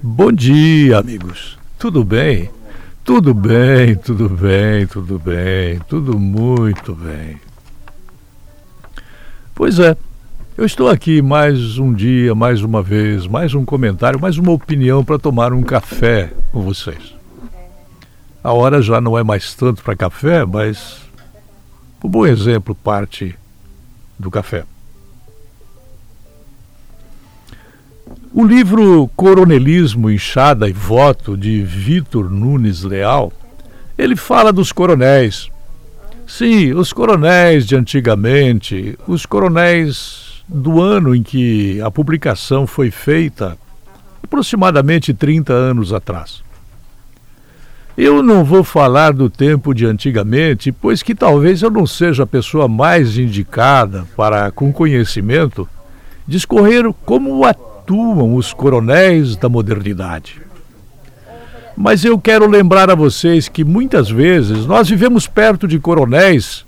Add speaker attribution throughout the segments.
Speaker 1: Bom dia, amigos. Tudo bem? Tudo bem, tudo bem, tudo bem, tudo muito bem. Pois é, eu estou aqui mais um dia, mais uma vez, mais um comentário, mais uma opinião para tomar um café com vocês. A hora já não é mais tanto para café, mas o bom exemplo parte do café. O livro Coronelismo, Inchada e Voto, de Vitor Nunes Leal, ele fala dos coronéis. Sim, os coronéis de antigamente, os coronéis do ano em que a publicação foi feita, aproximadamente 30 anos atrás. Eu não vou falar do tempo de antigamente, pois que talvez eu não seja a pessoa mais indicada para, com conhecimento, discorrer como a atuam os coronéis da modernidade. Mas eu quero lembrar a vocês que muitas vezes nós vivemos perto de coronéis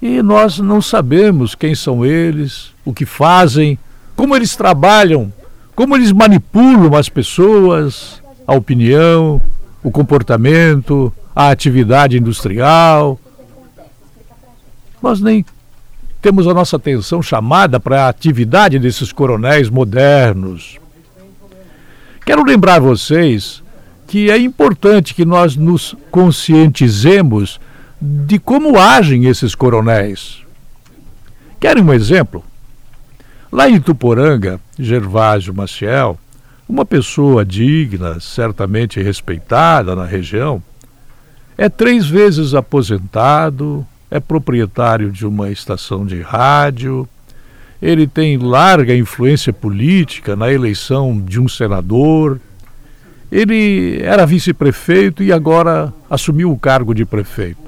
Speaker 1: e nós não sabemos quem são eles, o que fazem, como eles trabalham, como eles manipulam as pessoas, a opinião, o comportamento, a atividade industrial. Nós nem temos a nossa atenção chamada para a atividade desses coronéis modernos. Quero lembrar vocês que é importante que nós nos conscientizemos de como agem esses coronéis. Querem um exemplo? Lá em Tuporanga, Gervásio Maciel, uma pessoa digna, certamente respeitada na região, é três vezes aposentado, é proprietário de uma estação de rádio, ele tem larga influência política na eleição de um senador. Ele era vice-prefeito e agora assumiu o cargo de prefeito.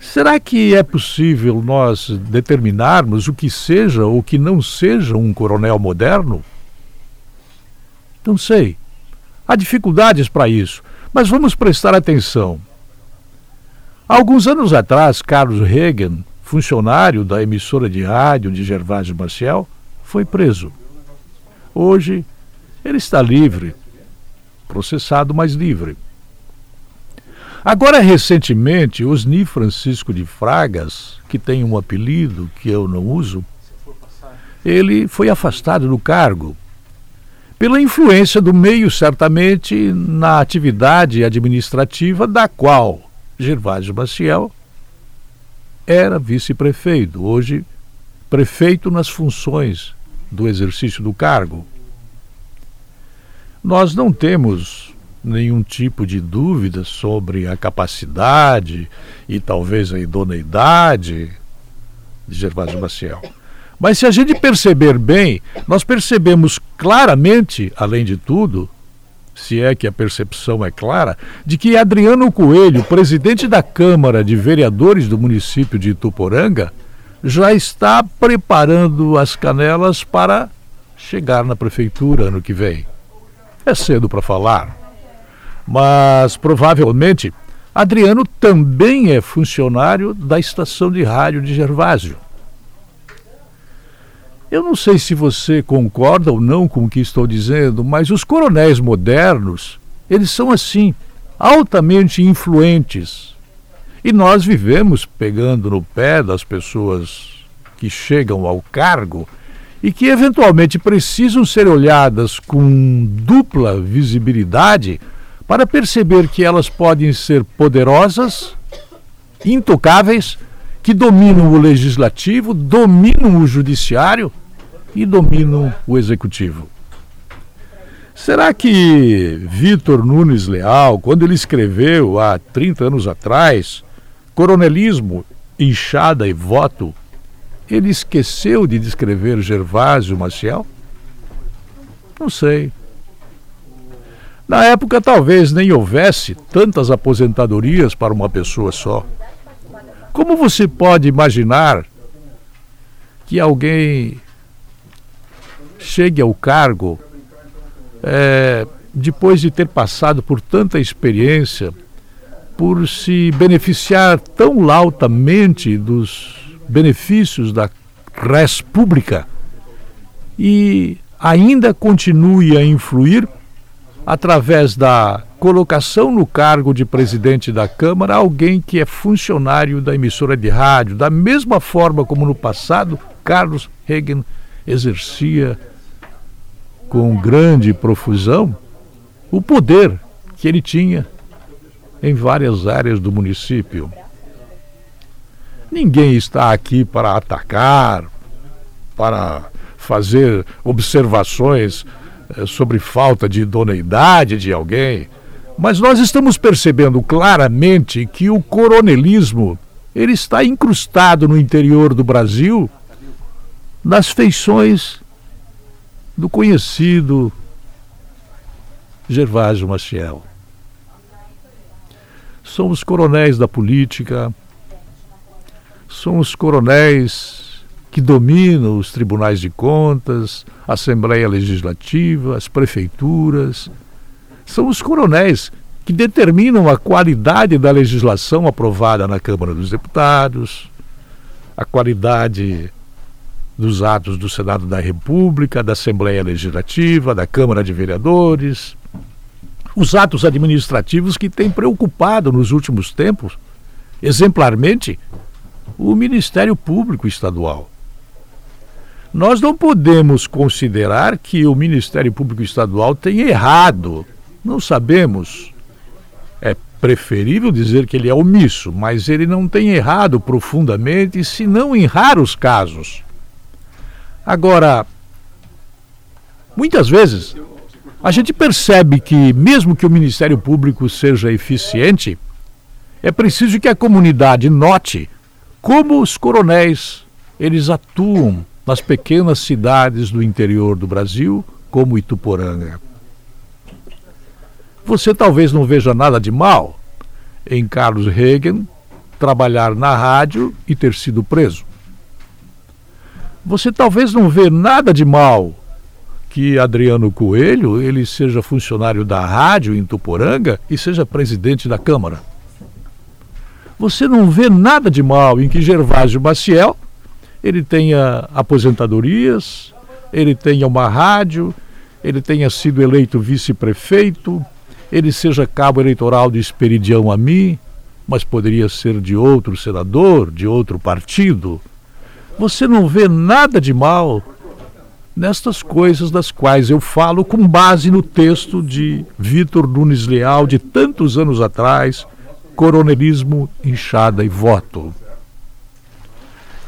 Speaker 1: Será que é possível nós determinarmos o que seja ou que não seja um coronel moderno? Não sei. Há dificuldades para isso, mas vamos prestar atenção. Alguns anos atrás, Carlos Reagan, funcionário da emissora de rádio de Gervásio Marcial, foi preso. Hoje, ele está livre, processado, mas livre. Agora, recentemente, Osni Francisco de Fragas, que tem um apelido que eu não uso, ele foi afastado do cargo pela influência do meio, certamente, na atividade administrativa da qual Gervásio Maciel era vice-prefeito, hoje prefeito nas funções do exercício do cargo. Nós não temos nenhum tipo de dúvida sobre a capacidade e talvez a idoneidade de Gervásio Maciel. Mas se a gente perceber bem, nós percebemos claramente, além de tudo, se é que a percepção é clara, de que Adriano Coelho, presidente da Câmara de Vereadores do município de Ituporanga, já está preparando as canelas para chegar na prefeitura ano que vem. É cedo para falar, mas provavelmente Adriano também é funcionário da estação de rádio de Gervásio. Eu não sei se você concorda ou não com o que estou dizendo, mas os coronéis modernos, eles são assim, altamente influentes. E nós vivemos pegando no pé das pessoas que chegam ao cargo e que eventualmente precisam ser olhadas com dupla visibilidade para perceber que elas podem ser poderosas, intocáveis, que dominam o legislativo, dominam o judiciário e dominam o executivo. Será que Vitor Nunes Leal, quando ele escreveu há 30 anos atrás, Coronelismo, Inchada e Voto, ele esqueceu de descrever Gervásio Maciel? Não sei. Na época, talvez nem houvesse tantas aposentadorias para uma pessoa só. Como você pode imaginar que alguém chegue ao cargo é, depois de ter passado por tanta experiência, por se beneficiar tão lautamente dos benefícios da res pública e ainda continue a influir através da colocação no cargo de presidente da Câmara alguém que é funcionário da emissora de rádio, da mesma forma como no passado Carlos Reagan exercia com grande profusão o poder que ele tinha em várias áreas do município. Ninguém está aqui para atacar, para fazer observações eh, sobre falta de idoneidade de alguém, mas nós estamos percebendo claramente que o coronelismo ele está incrustado no interior do Brasil nas feições do conhecido Gervásio Maciel. Somos coronéis da política, somos coronéis que dominam os tribunais de contas, a Assembleia Legislativa, as prefeituras. São os coronéis que determinam a qualidade da legislação aprovada na Câmara dos Deputados, a qualidade dos atos do Senado da República, da Assembleia Legislativa, da Câmara de Vereadores, os atos administrativos que têm preocupado nos últimos tempos, exemplarmente, o Ministério Público Estadual. Nós não podemos considerar que o Ministério Público Estadual tenha errado. Não sabemos. É preferível dizer que ele é omisso, mas ele não tem errado profundamente, se não em raros casos. Agora, muitas vezes, a gente percebe que, mesmo que o Ministério Público seja eficiente, é preciso que a comunidade note como os coronéis eles atuam nas pequenas cidades do interior do Brasil, como Ituporanga. Você talvez não veja nada de mal em Carlos Reagan trabalhar na rádio e ter sido preso. Você talvez não vê nada de mal que Adriano Coelho ele seja funcionário da rádio em Tuporanga e seja presidente da Câmara. Você não vê nada de mal em que Gervásio Maciel ele tenha aposentadorias, ele tenha uma rádio, ele tenha sido eleito vice-prefeito, ele seja cabo eleitoral de Esperidião a mim, mas poderia ser de outro senador, de outro partido. Você não vê nada de mal nestas coisas das quais eu falo com base no texto de Vitor Nunes Leal de tantos anos atrás, Coronelismo, Inchada e Voto.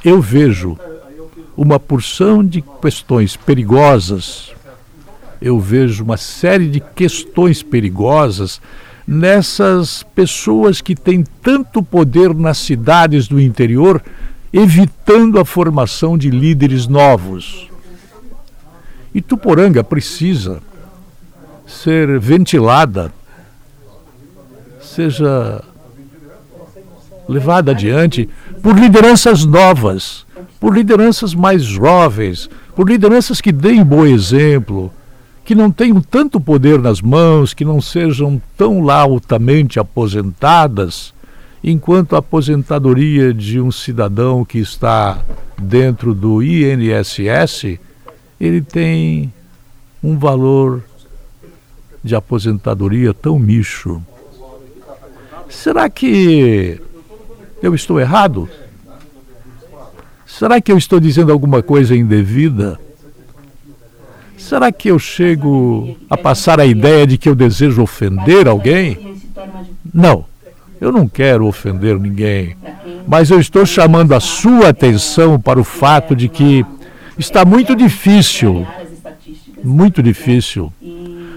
Speaker 1: Eu vejo uma porção de questões perigosas, eu vejo uma série de questões perigosas nessas pessoas que têm tanto poder nas cidades do interior, evitando a formação de líderes novos. E Tuporanga precisa ser ventilada, seja levada adiante por lideranças novas, por lideranças mais jovens, por lideranças que deem bom exemplo, que não tenham tanto poder nas mãos, que não sejam tão altamente aposentadas, enquanto a aposentadoria de um cidadão que está dentro do INSS, ele tem um valor de aposentadoria tão micho. Será que eu estou errado? Será que eu estou dizendo alguma coisa indevida? Será que eu chego a passar a ideia de que eu desejo ofender alguém? Não, eu não quero ofender ninguém, mas eu estou chamando a sua atenção para o fato de que está muito difícil, muito difícil,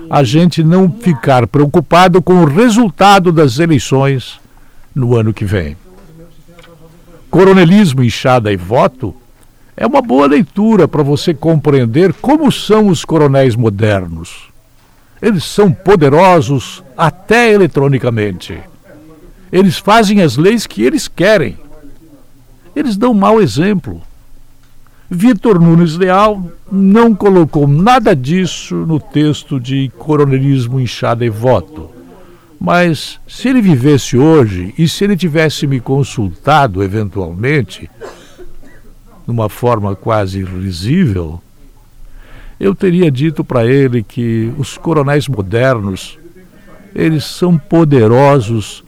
Speaker 1: a gente não ficar preocupado com o resultado das eleições no ano que vem. Coronelismo, Inchada e Voto é uma boa leitura para você compreender como são os coronéis modernos. Eles são poderosos até eletronicamente. Eles fazem as leis que eles querem. Eles dão mau exemplo. Vitor Nunes Leal não colocou nada disso no texto de Coronelismo, Inchada e Voto. Mas se ele vivesse hoje e se ele tivesse me consultado eventualmente, numa forma quase risível, eu teria dito para ele que os coronéis modernos, eles são poderosos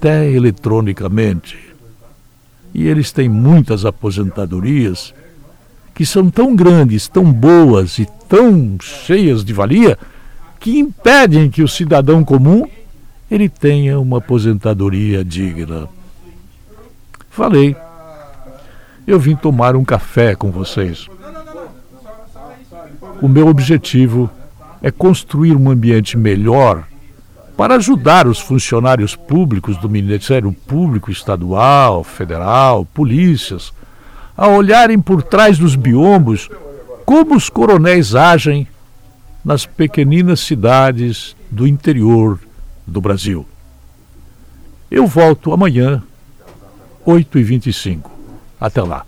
Speaker 1: até eletronicamente. E eles têm muitas aposentadorias que são tão grandes, tão boas e tão cheias de valia que impedem que o cidadão comum ele tenha uma aposentadoria digna. Falei. Eu vim tomar um café com vocês. O meu objetivo é construir um ambiente melhor para ajudar os funcionários públicos do Ministério Público Estadual, Federal, polícias, a olharem por trás dos biombos como os coronéis agem nas pequeninas cidades do interior do Brasil. Eu volto amanhã, 8h25. Até lá.